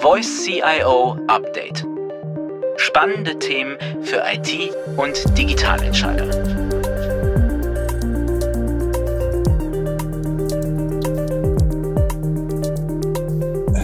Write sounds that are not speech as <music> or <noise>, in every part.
Voice CIO Update. Spannende Themen für IT und Digitalentscheider.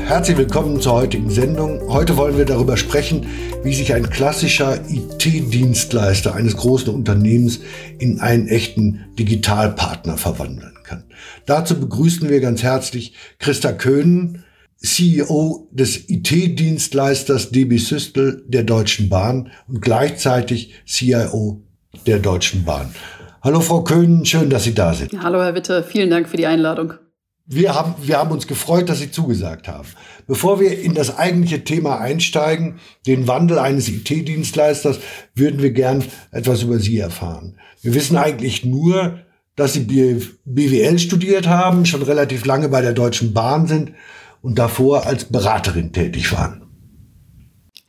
Herzlich willkommen zur heutigen Sendung. Heute wollen wir darüber sprechen, wie sich ein klassischer IT-Dienstleister eines großen Unternehmens in einen echten Digitalpartner verwandeln kann. Dazu begrüßen wir ganz herzlich Christa Köhnen, CEO des IT-Dienstleisters DB Systel der Deutschen Bahn und gleichzeitig CIO der Deutschen Bahn. Hallo Frau Köhnen, schön, dass Sie da sind. Hallo Herr Witte, vielen Dank für die Einladung. Wir haben, wir haben uns gefreut, dass Sie zugesagt haben. Bevor wir in das eigentliche Thema einsteigen, den Wandel eines IT-Dienstleisters, würden wir gern etwas über Sie erfahren. Wir wissen eigentlich nur, dass Sie BWL studiert haben, schon relativ lange bei der Deutschen Bahn sind und davor als Beraterin tätig waren.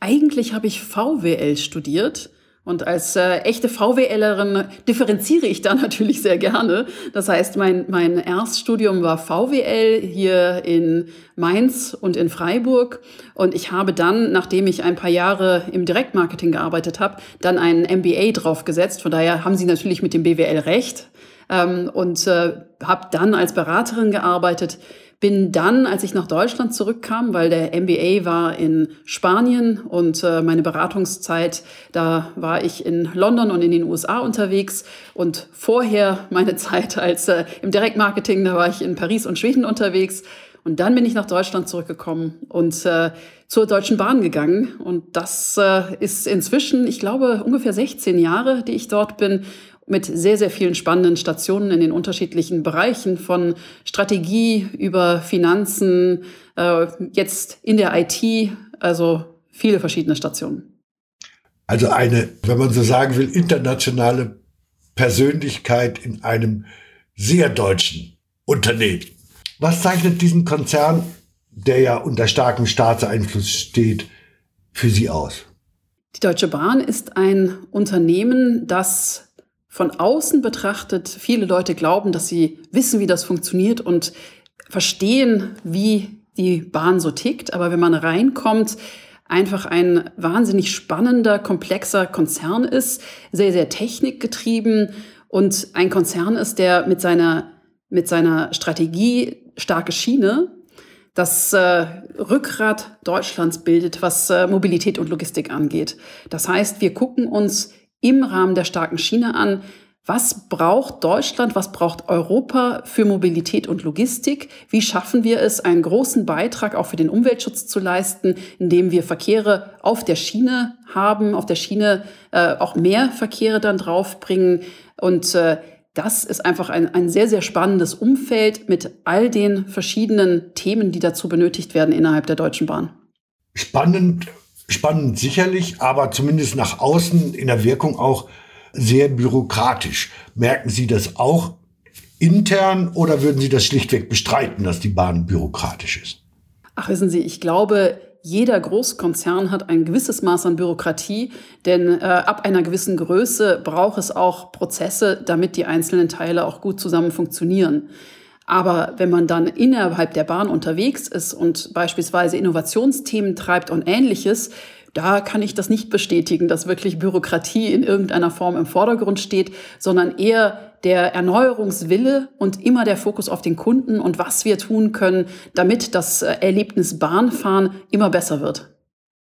Eigentlich habe ich VWL studiert und als äh, echte VWLerin differenziere ich da <laughs> natürlich sehr gerne. Das heißt, mein, mein Erststudium war VWL hier in Mainz und in Freiburg. Und ich habe dann, nachdem ich ein paar Jahre im Direktmarketing gearbeitet habe, dann einen MBA draufgesetzt. Von daher haben Sie natürlich mit dem BWL recht. Ähm, und äh, habe dann als Beraterin gearbeitet bin dann, als ich nach Deutschland zurückkam, weil der MBA war in Spanien und äh, meine Beratungszeit, da war ich in London und in den USA unterwegs und vorher meine <laughs> Zeit als äh, im Direktmarketing, da war ich in Paris und Schweden unterwegs. Und dann bin ich nach Deutschland zurückgekommen und äh, zur Deutschen Bahn gegangen. Und das äh, ist inzwischen, ich glaube, ungefähr 16 Jahre, die ich dort bin mit sehr, sehr vielen spannenden Stationen in den unterschiedlichen Bereichen von Strategie über Finanzen, äh, jetzt in der IT, also viele verschiedene Stationen. Also eine, wenn man so sagen will, internationale Persönlichkeit in einem sehr deutschen Unternehmen. Was zeichnet diesen Konzern, der ja unter starkem Staatseinfluss steht, für Sie aus? Die Deutsche Bahn ist ein Unternehmen, das von außen betrachtet viele Leute glauben, dass sie wissen, wie das funktioniert und verstehen, wie die Bahn so tickt. Aber wenn man reinkommt, einfach ein wahnsinnig spannender, komplexer Konzern ist, sehr, sehr technikgetrieben und ein Konzern ist, der mit seiner, mit seiner Strategie starke Schiene das äh, Rückgrat Deutschlands bildet, was äh, Mobilität und Logistik angeht. Das heißt, wir gucken uns im Rahmen der starken Schiene an, was braucht Deutschland, was braucht Europa für Mobilität und Logistik? Wie schaffen wir es, einen großen Beitrag auch für den Umweltschutz zu leisten, indem wir Verkehre auf der Schiene haben, auf der Schiene äh, auch mehr Verkehre dann draufbringen? Und äh, das ist einfach ein, ein sehr, sehr spannendes Umfeld mit all den verschiedenen Themen, die dazu benötigt werden innerhalb der Deutschen Bahn. Spannend spannend sicherlich, aber zumindest nach außen in der Wirkung auch sehr bürokratisch. Merken Sie das auch intern oder würden Sie das schlichtweg bestreiten, dass die Bahn bürokratisch ist? Ach, wissen Sie, ich glaube, jeder Großkonzern hat ein gewisses Maß an Bürokratie, denn äh, ab einer gewissen Größe braucht es auch Prozesse, damit die einzelnen Teile auch gut zusammen funktionieren. Aber wenn man dann innerhalb der Bahn unterwegs ist und beispielsweise Innovationsthemen treibt und ähnliches, da kann ich das nicht bestätigen, dass wirklich Bürokratie in irgendeiner Form im Vordergrund steht, sondern eher der Erneuerungswille und immer der Fokus auf den Kunden und was wir tun können, damit das Erlebnis Bahnfahren immer besser wird.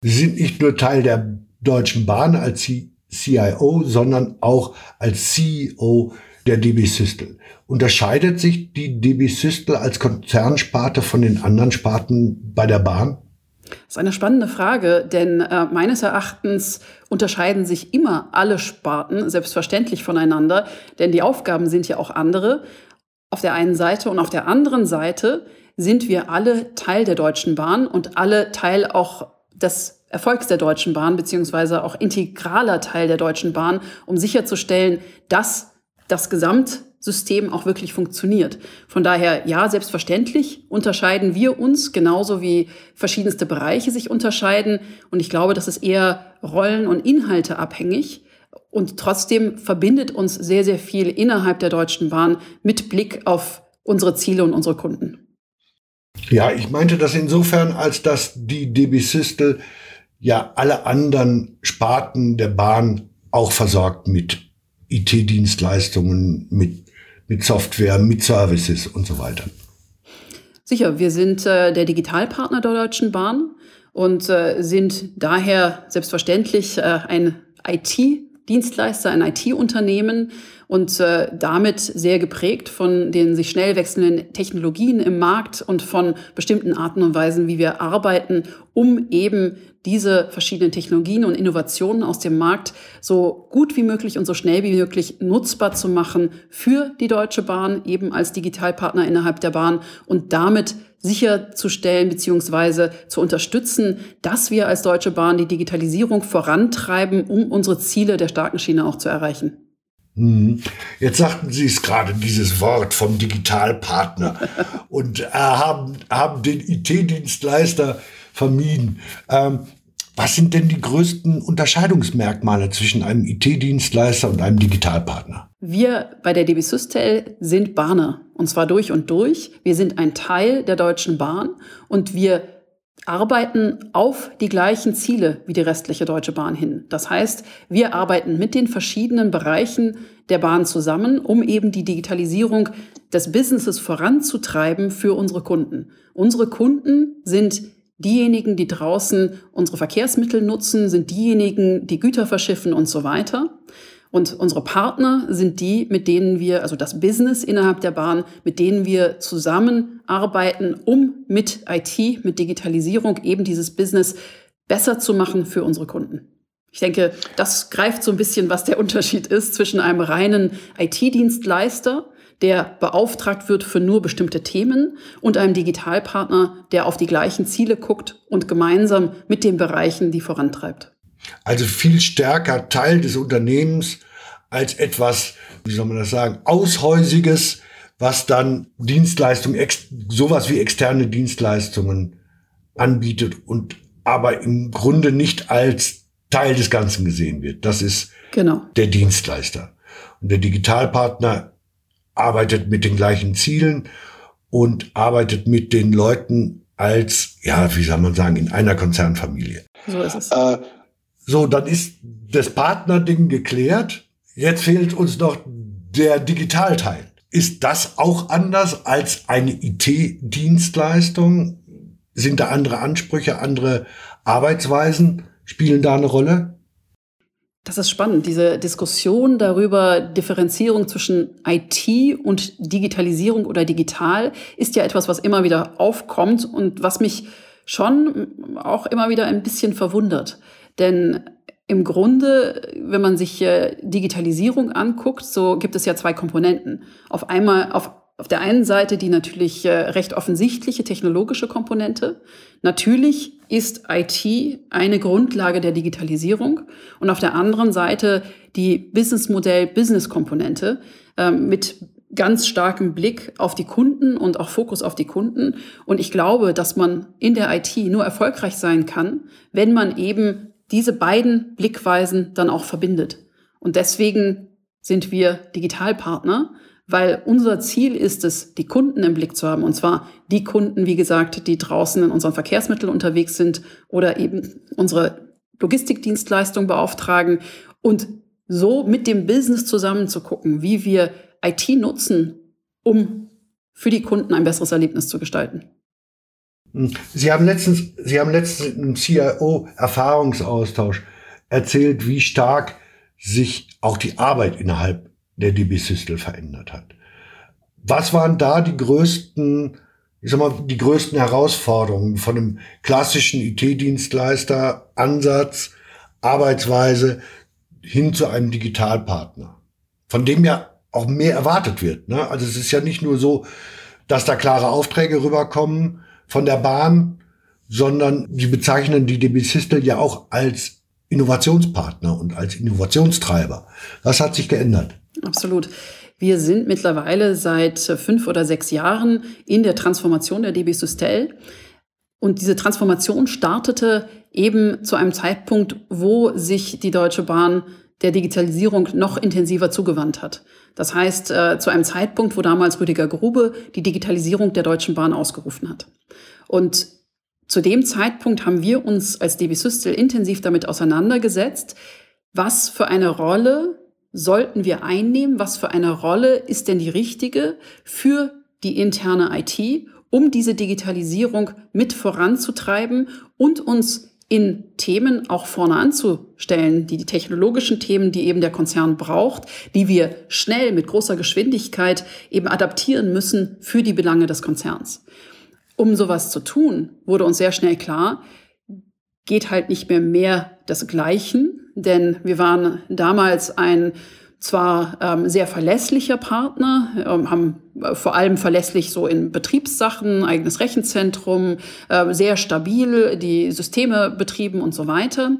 Sie sind nicht nur Teil der Deutschen Bahn als CIO, sondern auch als CEO der DB Systel. Unterscheidet sich die DB Systel als Konzernsparte von den anderen Sparten bei der Bahn? Das ist eine spannende Frage, denn äh, meines Erachtens unterscheiden sich immer alle Sparten selbstverständlich voneinander, denn die Aufgaben sind ja auch andere. Auf der einen Seite und auf der anderen Seite sind wir alle Teil der Deutschen Bahn und alle Teil auch des Erfolgs der Deutschen Bahn, beziehungsweise auch integraler Teil der Deutschen Bahn, um sicherzustellen, dass das Gesamtsystem auch wirklich funktioniert. Von daher, ja, selbstverständlich unterscheiden wir uns genauso wie verschiedenste Bereiche sich unterscheiden. Und ich glaube, das ist eher Rollen- und Inhalte abhängig. Und trotzdem verbindet uns sehr, sehr viel innerhalb der Deutschen Bahn mit Blick auf unsere Ziele und unsere Kunden. Ja, ich meinte das insofern, als dass die DB Systel ja alle anderen Sparten der Bahn auch versorgt mit IT-Dienstleistungen, mit, mit Software, mit Services und so weiter. Sicher, wir sind äh, der Digitalpartner der Deutschen Bahn und äh, sind daher selbstverständlich äh, ein IT-Dienstleister, ein IT-Unternehmen, und äh, damit sehr geprägt von den sich schnell wechselnden Technologien im Markt und von bestimmten Arten und Weisen, wie wir arbeiten, um eben diese verschiedenen Technologien und Innovationen aus dem Markt so gut wie möglich und so schnell wie möglich nutzbar zu machen für die Deutsche Bahn, eben als Digitalpartner innerhalb der Bahn und damit sicherzustellen bzw. zu unterstützen, dass wir als Deutsche Bahn die Digitalisierung vorantreiben, um unsere Ziele der starken Schiene auch zu erreichen. Mhm. Jetzt sagten Sie es gerade, dieses Wort vom Digitalpartner <laughs> und äh, haben, haben den IT-Dienstleister vermieden. Ähm, was sind denn die größten Unterscheidungsmerkmale zwischen einem IT-Dienstleister und einem Digitalpartner? Wir bei der DB Systel sind Bahner und zwar durch und durch. Wir sind ein Teil der Deutschen Bahn und wir arbeiten auf die gleichen Ziele wie die restliche Deutsche Bahn hin. Das heißt, wir arbeiten mit den verschiedenen Bereichen der Bahn zusammen, um eben die Digitalisierung des Businesses voranzutreiben für unsere Kunden. Unsere Kunden sind diejenigen, die draußen unsere Verkehrsmittel nutzen, sind diejenigen, die Güter verschiffen und so weiter. Und unsere Partner sind die, mit denen wir, also das Business innerhalb der Bahn, mit denen wir zusammenarbeiten, um mit IT, mit Digitalisierung eben dieses Business besser zu machen für unsere Kunden. Ich denke, das greift so ein bisschen, was der <laughs> Unterschied ist zwischen einem reinen IT-Dienstleister, der beauftragt wird für nur bestimmte Themen, und einem Digitalpartner, der auf die gleichen Ziele guckt und gemeinsam mit den Bereichen die vorantreibt. Also viel stärker Teil des Unternehmens als etwas, wie soll man das sagen, Aushäusiges, was dann Dienstleistungen, sowas wie externe Dienstleistungen anbietet und aber im Grunde nicht als Teil des Ganzen gesehen wird. Das ist genau. der Dienstleister. Und der Digitalpartner arbeitet mit den gleichen Zielen und arbeitet mit den Leuten als, ja, wie soll man sagen, in einer Konzernfamilie. So ist es. Äh, so, dann ist das Partnerding geklärt. Jetzt fehlt uns noch der Digitalteil. Ist das auch anders als eine IT-Dienstleistung? Sind da andere Ansprüche, andere Arbeitsweisen? Spielen da eine Rolle? Das ist spannend. Diese Diskussion darüber, Differenzierung zwischen IT und Digitalisierung oder digital, ist ja etwas, was immer wieder aufkommt und was mich schon auch immer wieder ein bisschen verwundert. Denn im Grunde, wenn man sich Digitalisierung anguckt, so gibt es ja zwei Komponenten. Auf einmal, auf, auf der einen Seite die natürlich äh, recht offensichtliche technologische Komponente. Natürlich ist IT eine Grundlage der Digitalisierung und auf der anderen Seite die Businessmodell-Business-Komponente äh, mit ganz starkem Blick auf die Kunden und auch Fokus auf die Kunden. Und ich glaube, dass man in der IT nur erfolgreich sein kann, wenn man eben diese beiden Blickweisen dann auch verbindet. Und deswegen sind wir Digitalpartner, weil unser Ziel ist es, die Kunden im Blick zu haben. Und zwar die Kunden, wie gesagt, die draußen in unseren Verkehrsmitteln unterwegs sind oder eben unsere Logistikdienstleistung beauftragen und so mit dem Business zusammen zu gucken, wie wir IT nutzen, um für die Kunden ein besseres Erlebnis zu gestalten. Sie haben letztens, Sie haben letztens im CIO-Erfahrungsaustausch erzählt, wie stark sich auch die Arbeit innerhalb der DB Systel verändert hat. Was waren da die größten, ich sag mal, die größten Herausforderungen von einem klassischen IT-Dienstleister, Ansatz, Arbeitsweise hin zu einem Digitalpartner, von dem ja auch mehr erwartet wird. Ne? Also es ist ja nicht nur so, dass da klare Aufträge rüberkommen, von der Bahn, sondern die bezeichnen die DB Systel ja auch als Innovationspartner und als Innovationstreiber. Was hat sich geändert? Absolut. Wir sind mittlerweile seit fünf oder sechs Jahren in der Transformation der DB Systel. Und diese Transformation startete eben zu einem Zeitpunkt, wo sich die Deutsche Bahn der Digitalisierung noch intensiver zugewandt hat. Das heißt, äh, zu einem Zeitpunkt, wo damals Rüdiger Grube die Digitalisierung der Deutschen Bahn ausgerufen hat. Und zu dem Zeitpunkt haben wir uns als DB Systel intensiv damit auseinandergesetzt, was für eine Rolle sollten wir einnehmen, was für eine Rolle ist denn die richtige für die interne IT, um diese Digitalisierung mit voranzutreiben und uns in Themen auch vorne anzustellen, die, die technologischen Themen, die eben der Konzern braucht, die wir schnell mit großer Geschwindigkeit eben adaptieren müssen für die Belange des Konzerns. Um sowas zu tun, wurde uns sehr schnell klar, geht halt nicht mehr mehr desgleichen, denn wir waren damals ein zwar ähm, sehr verlässlicher Partner, ähm, haben äh, vor allem verlässlich so in Betriebssachen, eigenes Rechenzentrum, äh, sehr stabil die Systeme betrieben und so weiter.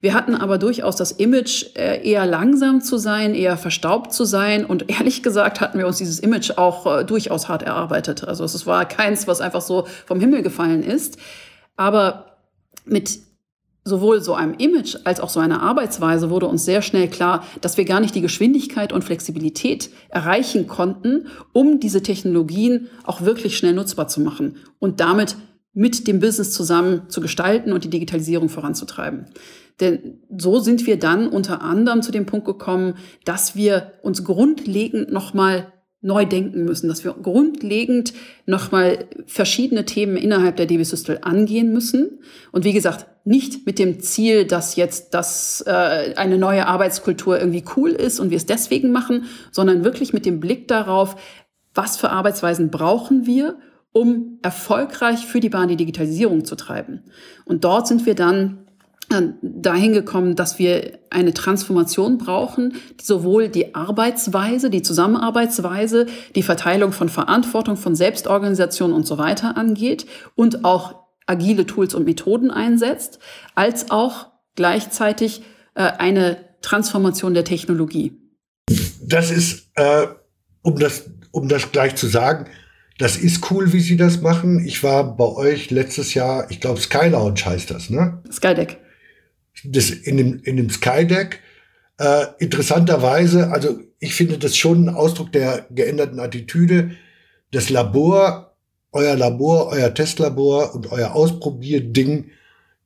Wir hatten aber durchaus das Image, äh, eher langsam zu sein, eher verstaubt zu sein. Und <laughs> ehrlich gesagt hatten wir uns dieses Image auch äh, durchaus hart erarbeitet. Also es war keins, was einfach so vom Himmel gefallen ist. Aber mit sowohl so einem Image als auch so einer Arbeitsweise wurde uns sehr schnell klar, dass wir gar nicht die Geschwindigkeit und Flexibilität erreichen konnten, um diese Technologien auch wirklich schnell nutzbar zu machen und damit mit dem Business zusammen zu gestalten und die Digitalisierung voranzutreiben. Denn so sind wir dann unter anderem zu dem Punkt gekommen, dass wir uns grundlegend nochmal neu denken müssen, dass wir grundlegend nochmal verschiedene Themen innerhalb der DB Systel angehen müssen. Und wie gesagt, nicht mit dem Ziel, dass jetzt das äh, eine neue Arbeitskultur irgendwie cool ist und wir es deswegen machen, sondern wirklich mit dem Blick darauf, was für Arbeitsweisen brauchen wir, um erfolgreich für die Bahn die Digitalisierung zu treiben. Und dort sind wir dann dahin gekommen, dass wir eine Transformation brauchen, die sowohl die Arbeitsweise, die Zusammenarbeitsweise, die Verteilung von Verantwortung, von Selbstorganisation und so weiter angeht und auch agile Tools und Methoden einsetzt, als auch gleichzeitig äh, eine Transformation der Technologie. Das ist, äh, um das, um das gleich zu sagen, das ist cool, wie Sie das machen. Ich war bei euch letztes Jahr, ich glaube Sky Lounge heißt das, ne? Skydeck das in dem, in dem Skydeck. Äh, interessanterweise, also ich finde das schon ein Ausdruck der geänderten Attitüde. Das Labor, euer Labor, euer Testlabor und euer Ausprobierding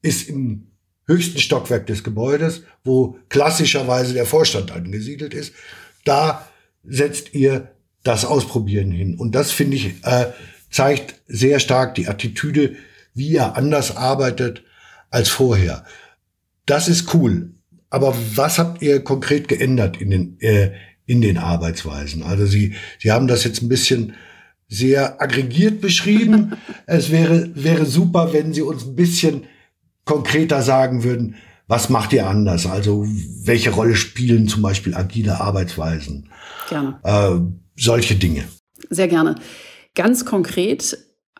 ist im höchsten Stockwerk des Gebäudes, wo klassischerweise der Vorstand angesiedelt ist. Da setzt ihr das Ausprobieren hin. Und das finde ich, äh, zeigt sehr stark die Attitüde, wie ihr anders arbeitet als vorher. Das ist cool. Aber was habt ihr konkret geändert in den, äh, in den Arbeitsweisen? Also Sie, Sie haben das jetzt ein bisschen sehr aggregiert beschrieben. <laughs> es wäre, wäre super, wenn Sie uns ein bisschen konkreter sagen würden, was macht ihr anders? Also welche Rolle spielen zum Beispiel agile Arbeitsweisen? Gerne. Äh, solche Dinge. Sehr gerne. Ganz konkret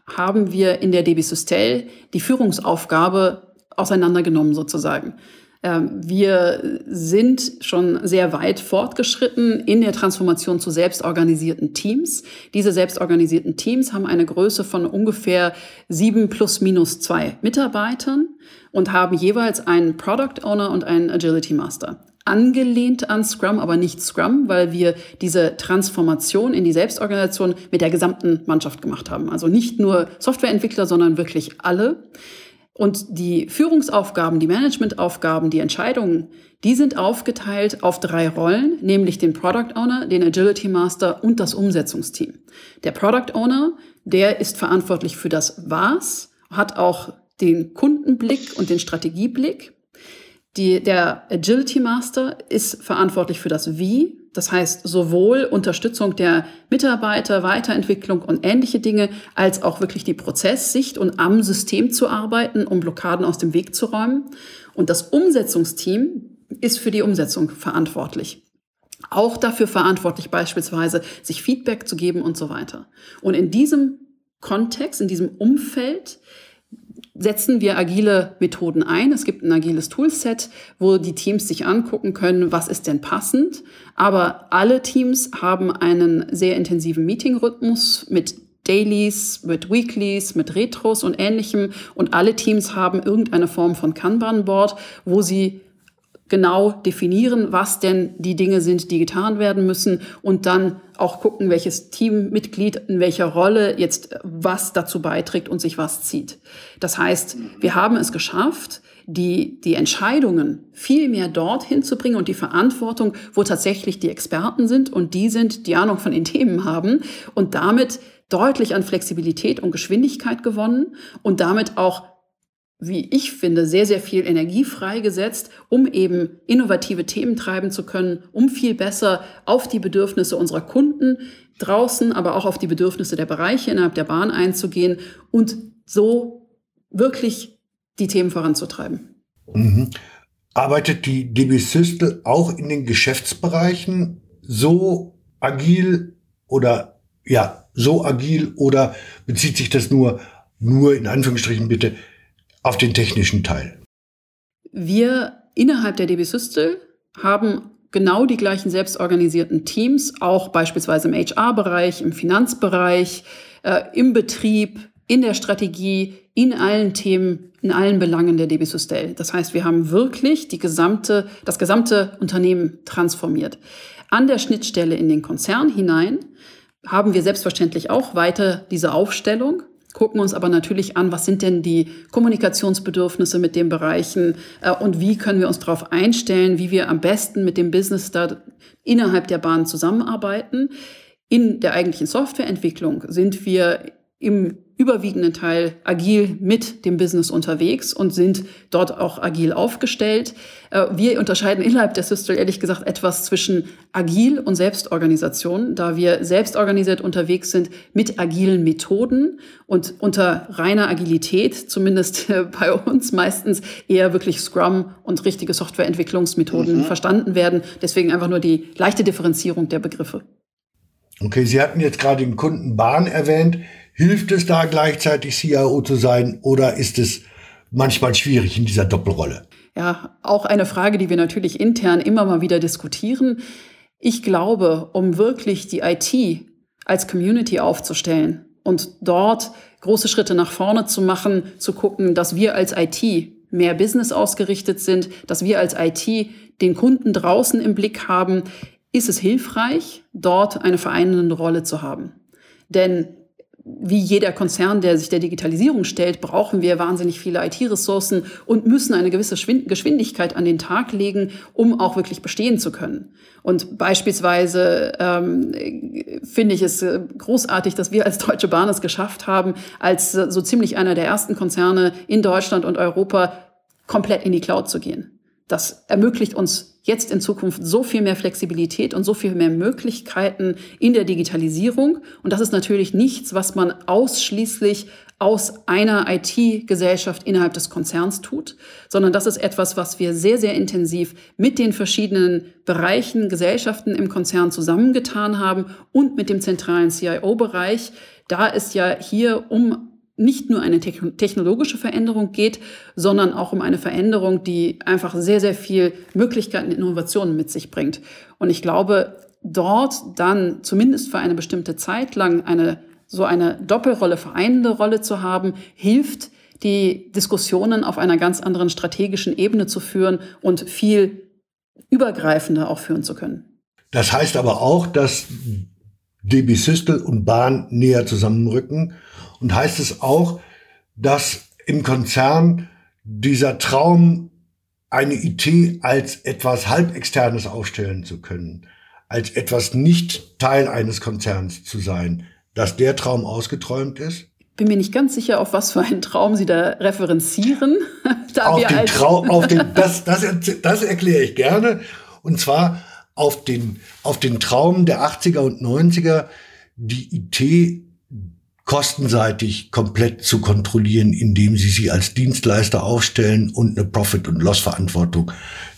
haben wir in der DB Systel die Führungsaufgabe auseinandergenommen sozusagen. Ähm, wir sind schon sehr weit fortgeschritten in der Transformation zu selbstorganisierten Teams. Diese selbstorganisierten Teams haben eine Größe von ungefähr sieben plus minus zwei Mitarbeitern und haben jeweils einen Product Owner und einen Agility Master. Angelehnt an Scrum, aber nicht Scrum, weil wir diese Transformation in die Selbstorganisation mit der gesamten Mannschaft gemacht haben. Also nicht nur Softwareentwickler, sondern wirklich alle. Und die Führungsaufgaben, die Managementaufgaben, die Entscheidungen, die sind aufgeteilt auf drei Rollen, nämlich den Product Owner, den Agility Master und das Umsetzungsteam. Der Product Owner, der ist verantwortlich für das Was, hat auch den Kundenblick und den Strategieblick. Die, der Agility Master ist verantwortlich für das Wie, das heißt sowohl Unterstützung der Mitarbeiter, Weiterentwicklung und ähnliche Dinge, als auch wirklich die Prozesssicht und am System zu arbeiten, um Blockaden aus dem Weg zu räumen. Und das Umsetzungsteam ist für die Umsetzung verantwortlich. Auch dafür verantwortlich beispielsweise, sich Feedback zu geben und so weiter. Und in diesem Kontext, in diesem Umfeld setzen wir agile Methoden ein. Es gibt ein agiles Toolset, wo die Teams sich angucken können, was ist denn passend. Aber alle Teams haben einen sehr intensiven Meeting-Rhythmus mit Dailies, mit Weeklies, mit Retros und ähnlichem. Und alle Teams haben irgendeine Form von Kanban-Board, wo sie genau definieren, was denn die Dinge sind, die getan werden müssen und dann auch gucken, welches Teammitglied in welcher Rolle jetzt was dazu beiträgt und sich was zieht. Das heißt, wir haben es geschafft, die, die Entscheidungen viel mehr dorthin zu bringen und die Verantwortung, wo tatsächlich die Experten sind und die sind, die Ahnung von den Themen haben und damit deutlich an Flexibilität und Geschwindigkeit gewonnen und damit auch wie ich finde, sehr, sehr viel Energie freigesetzt, um eben innovative Themen treiben zu können, um viel besser auf die Bedürfnisse unserer Kunden draußen, aber auch auf die Bedürfnisse der Bereiche innerhalb der Bahn einzugehen und so wirklich die Themen voranzutreiben. Mhm. Arbeitet die DB Systel auch in den Geschäftsbereichen so agil oder ja, so agil oder bezieht sich das nur, nur in Anführungsstrichen bitte, auf den technischen Teil? Wir innerhalb der DB Systel haben genau die gleichen selbstorganisierten Teams, auch beispielsweise im HR-Bereich, im Finanzbereich, äh, im Betrieb, in der Strategie, in allen Themen, in allen Belangen der DB Systel. Das heißt, wir haben wirklich die gesamte, das gesamte Unternehmen transformiert. An der Schnittstelle in den Konzern hinein haben wir selbstverständlich auch weiter diese Aufstellung gucken uns aber natürlich an, was sind denn die Kommunikationsbedürfnisse mit den Bereichen äh, und wie können wir uns darauf einstellen, wie wir am besten mit dem Business da innerhalb der Bahn zusammenarbeiten. In der eigentlichen Softwareentwicklung sind wir im überwiegenden Teil agil mit dem Business unterwegs und sind dort auch agil aufgestellt. Äh, wir unterscheiden innerhalb der Systel ehrlich gesagt etwas zwischen agil und Selbstorganisation, da wir selbstorganisiert unterwegs sind mit agilen Methoden und unter reiner Agilität, zumindest bei uns meistens eher wirklich Scrum und richtige Softwareentwicklungsmethoden mhm. verstanden werden. Deswegen einfach nur die leichte Differenzierung der Begriffe. Okay, Sie hatten jetzt gerade den Kunden Bahn erwähnt. Hilft es da gleichzeitig CIO zu sein oder ist es manchmal schwierig in dieser Doppelrolle? Ja, auch eine Frage, die wir natürlich intern immer mal wieder diskutieren. Ich glaube, um wirklich die IT als Community aufzustellen und dort große Schritte nach vorne zu machen, zu gucken, dass wir als IT mehr Business ausgerichtet sind, dass wir als IT den Kunden draußen im Blick haben, ist es hilfreich, dort eine vereinende Rolle zu haben. Denn wie jeder Konzern, der sich der Digitalisierung stellt, brauchen wir wahnsinnig viele IT-Ressourcen und müssen eine gewisse Geschwindigkeit an den Tag legen, um auch wirklich bestehen zu können. Und beispielsweise ähm, finde ich es großartig, dass wir als Deutsche Bahn es geschafft haben, als so ziemlich einer der ersten Konzerne in Deutschland und Europa komplett in die Cloud zu gehen. Das ermöglicht uns jetzt in Zukunft so viel mehr Flexibilität und so viel mehr Möglichkeiten in der Digitalisierung. Und das ist natürlich nichts, was man ausschließlich aus einer IT-Gesellschaft innerhalb des Konzerns tut, sondern das ist etwas, was wir sehr, sehr intensiv mit den verschiedenen Bereichen, Gesellschaften im Konzern zusammengetan haben und mit dem zentralen CIO-Bereich. Da ist ja hier um nicht nur eine technologische Veränderung geht, sondern auch um eine Veränderung, die einfach sehr, sehr viel Möglichkeiten, Innovationen mit sich bringt. Und ich glaube, dort dann zumindest für eine bestimmte Zeit lang eine so eine Doppelrolle, vereinende Rolle zu haben, hilft, die Diskussionen auf einer ganz anderen strategischen Ebene zu führen und viel übergreifender auch führen zu können. Das heißt aber auch, dass DB Systel und Bahn näher zusammenrücken und heißt es auch, dass im Konzern dieser Traum, eine IT als etwas halbexternes aufstellen zu können, als etwas nicht Teil eines Konzerns zu sein, dass der Traum ausgeträumt ist? Bin mir nicht ganz sicher, auf was für einen Traum Sie da referenzieren. <laughs> da auf den Traum, auf den, <laughs> das, das, das erkläre ich gerne. Und zwar auf den, auf den Traum der 80er und 90er, die IT kostenseitig komplett zu kontrollieren, indem sie sie als Dienstleister aufstellen und eine Profit- und Loss-Verantwortung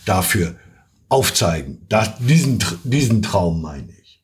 dafür aufzeigen. Das, diesen, diesen Traum meine ich.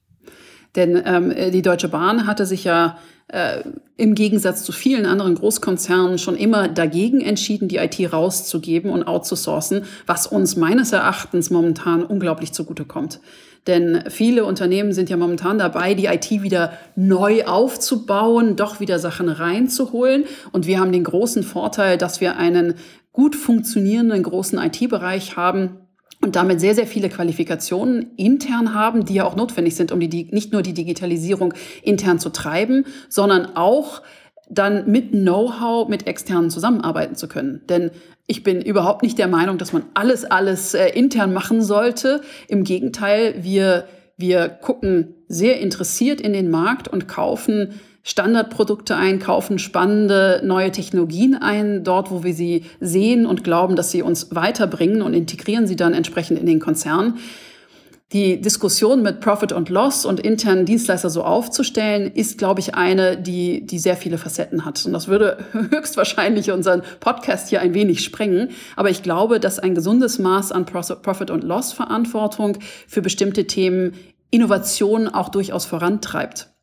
Denn ähm, die Deutsche Bahn hatte sich ja äh, im Gegensatz zu vielen anderen Großkonzernen schon immer dagegen entschieden, die IT rauszugeben und outzusourcen, was uns meines Erachtens momentan unglaublich zugutekommt. Denn viele Unternehmen sind ja momentan dabei, die IT wieder neu aufzubauen, doch wieder Sachen reinzuholen. Und wir haben den großen Vorteil, dass wir einen gut funktionierenden großen IT-Bereich haben, und damit sehr, sehr viele Qualifikationen intern haben, die ja auch notwendig sind, um die, nicht nur die Digitalisierung intern zu treiben, sondern auch dann mit Know-how mit externen zusammenarbeiten zu können. Denn ich bin überhaupt nicht der Meinung, dass man alles, alles äh, intern machen sollte. Im Gegenteil, wir, wir gucken sehr interessiert in den Markt und kaufen Standardprodukte ein, kaufen spannende neue Technologien ein, dort, wo wir sie sehen und glauben, dass sie uns weiterbringen und integrieren sie dann entsprechend in den Konzern. Die Diskussion mit Profit und Loss und internen Dienstleister so aufzustellen, ist, glaube ich, eine, die, die sehr viele Facetten hat. Und das würde <laughs> höchstwahrscheinlich unseren Podcast hier ein wenig sprengen. Aber ich glaube, dass ein gesundes Maß an Profit und Loss Verantwortung für bestimmte Themen Innovation auch durchaus vorantreibt.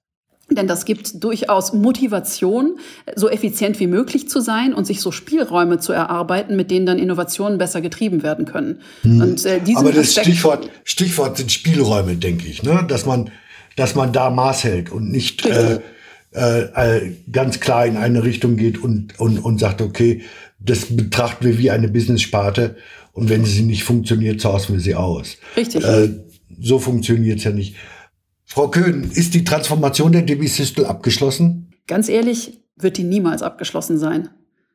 Denn das gibt durchaus Motivation, so effizient wie möglich zu sein und sich so Spielräume zu erarbeiten, mit denen dann Innovationen besser getrieben werden können. Hm. Und, äh, Aber das Stichwort, Stichwort sind Spielräume, denke ich, ne? dass, man, dass man da Maß hält und nicht äh, äh, ganz klar in eine Richtung geht und, und, und sagt, okay, das betrachten wir wie eine Business-Sparte und wenn sie nicht funktioniert, sourcen wir sie aus. Richtig. Äh, so funktioniert es ja nicht. Frau Köhn, ist die Transformation der DB Systel abgeschlossen? Ganz ehrlich, wird die niemals abgeschlossen sein.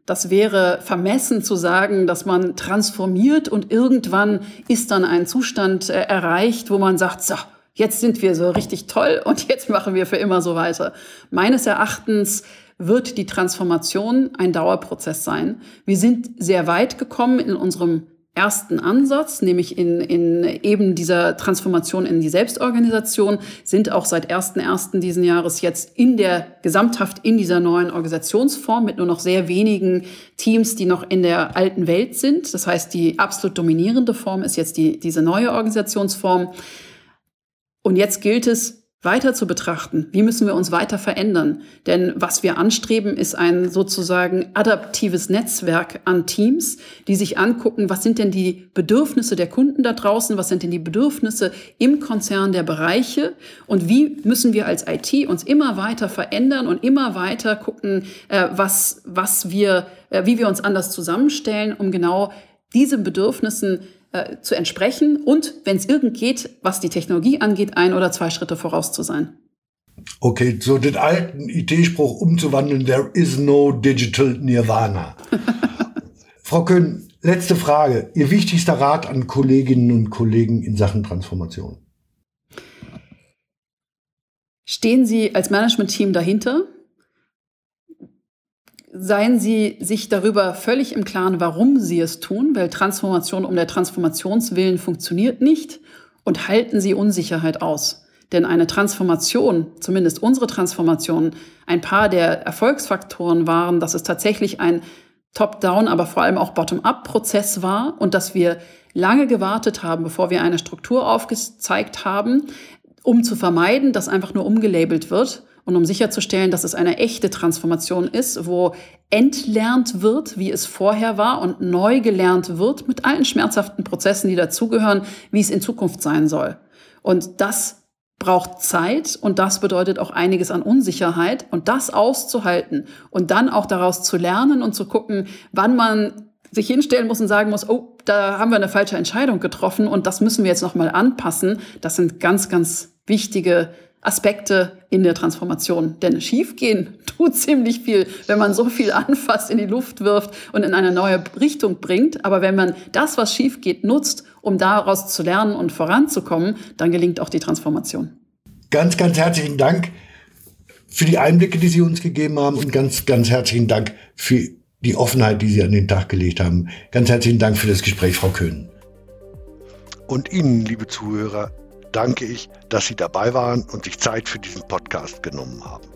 Das wäre vermessen zu sagen, dass man transformiert und irgendwann ist dann ein Zustand äh, erreicht, wo man sagt, so, jetzt sind wir so richtig toll <laughs> und jetzt machen wir für immer so weiter. Meines Erachtens wird die Transformation ein Dauerprozess sein. Wir sind sehr weit gekommen in unserem ersten Ansatz, nämlich in, in eben dieser Transformation in die Selbstorganisation, sind auch seit 1.1. diesen Jahres jetzt in der Gesamthaft in dieser neuen Organisationsform mit nur noch sehr wenigen Teams, die noch in der alten Welt sind. Das heißt, die absolut dominierende Form ist jetzt die, diese neue Organisationsform. Und jetzt gilt es, weiter zu betrachten. Wie müssen wir uns weiter verändern? Denn was wir anstreben, ist ein sozusagen adaptives Netzwerk an Teams, die sich angucken, was sind denn die Bedürfnisse der Kunden da draußen, was sind denn die Bedürfnisse im Konzern der Bereiche und wie müssen wir als IT uns immer weiter verändern und immer weiter gucken, äh, was, was wir, äh, wie wir uns anders zusammenstellen, um genau diesen Bedürfnissen äh, zu entsprechen und, wenn es irgend geht, was die Technologie angeht, ein oder zwei Schritte voraus zu sein. Okay, so den alten IT-Spruch umzuwandeln, there is no digital Nirvana. <laughs> Frau Köhn, letzte Frage. Ihr wichtigster Rat an Kolleginnen und Kollegen in Sachen Transformation? Stehen Sie als Management-Team dahinter? Seien Sie sich darüber völlig im Klaren, warum Sie es tun, weil Transformation um der Transformationswillen funktioniert nicht und halten Sie Unsicherheit aus. Denn eine Transformation, zumindest unsere Transformation, ein paar der Erfolgsfaktoren waren, dass es tatsächlich ein Top-Down, aber vor allem auch Bottom-up-Prozess war und dass wir lange gewartet haben, bevor wir eine Struktur aufgezeigt haben, um zu vermeiden, dass einfach nur umgelabelt wird und um sicherzustellen, dass es eine echte Transformation ist, wo entlernt wird, wie es vorher war und neu gelernt wird mit allen schmerzhaften Prozessen, die dazugehören, wie es in Zukunft sein soll. Und das braucht Zeit und das bedeutet auch einiges an Unsicherheit und das auszuhalten und dann auch daraus zu lernen und zu gucken, wann man sich hinstellen muss und sagen muss, oh, da haben wir eine falsche Entscheidung getroffen und das müssen wir jetzt nochmal anpassen. Das sind ganz, ganz wichtige Aspekte in der Transformation. Denn schiefgehen tut ziemlich viel, wenn man so viel anfasst, in die Luft wirft und in eine neue Richtung bringt. Aber wenn man das, was schief geht, nutzt, um daraus zu lernen und voranzukommen, dann gelingt auch die Transformation. Ganz, ganz herzlichen Dank für die Einblicke, die Sie uns gegeben haben und ganz, ganz herzlichen Dank für die Offenheit, die Sie an den Tag gelegt haben. Ganz herzlichen Dank für das Gespräch, Frau Köhn. Und Ihnen, liebe Zuhörer, danke ich, dass Sie dabei waren und sich Zeit für diesen Podcast genommen haben.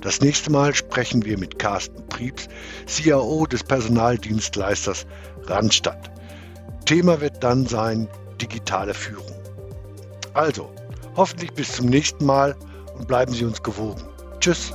Das nächste Mal sprechen wir mit Carsten Priebs, CIO des Personaldienstleisters Randstadt. Thema wird dann sein digitale Führung. Also, hoffentlich bis zum nächsten Mal und bleiben Sie uns gewogen. Tschüss.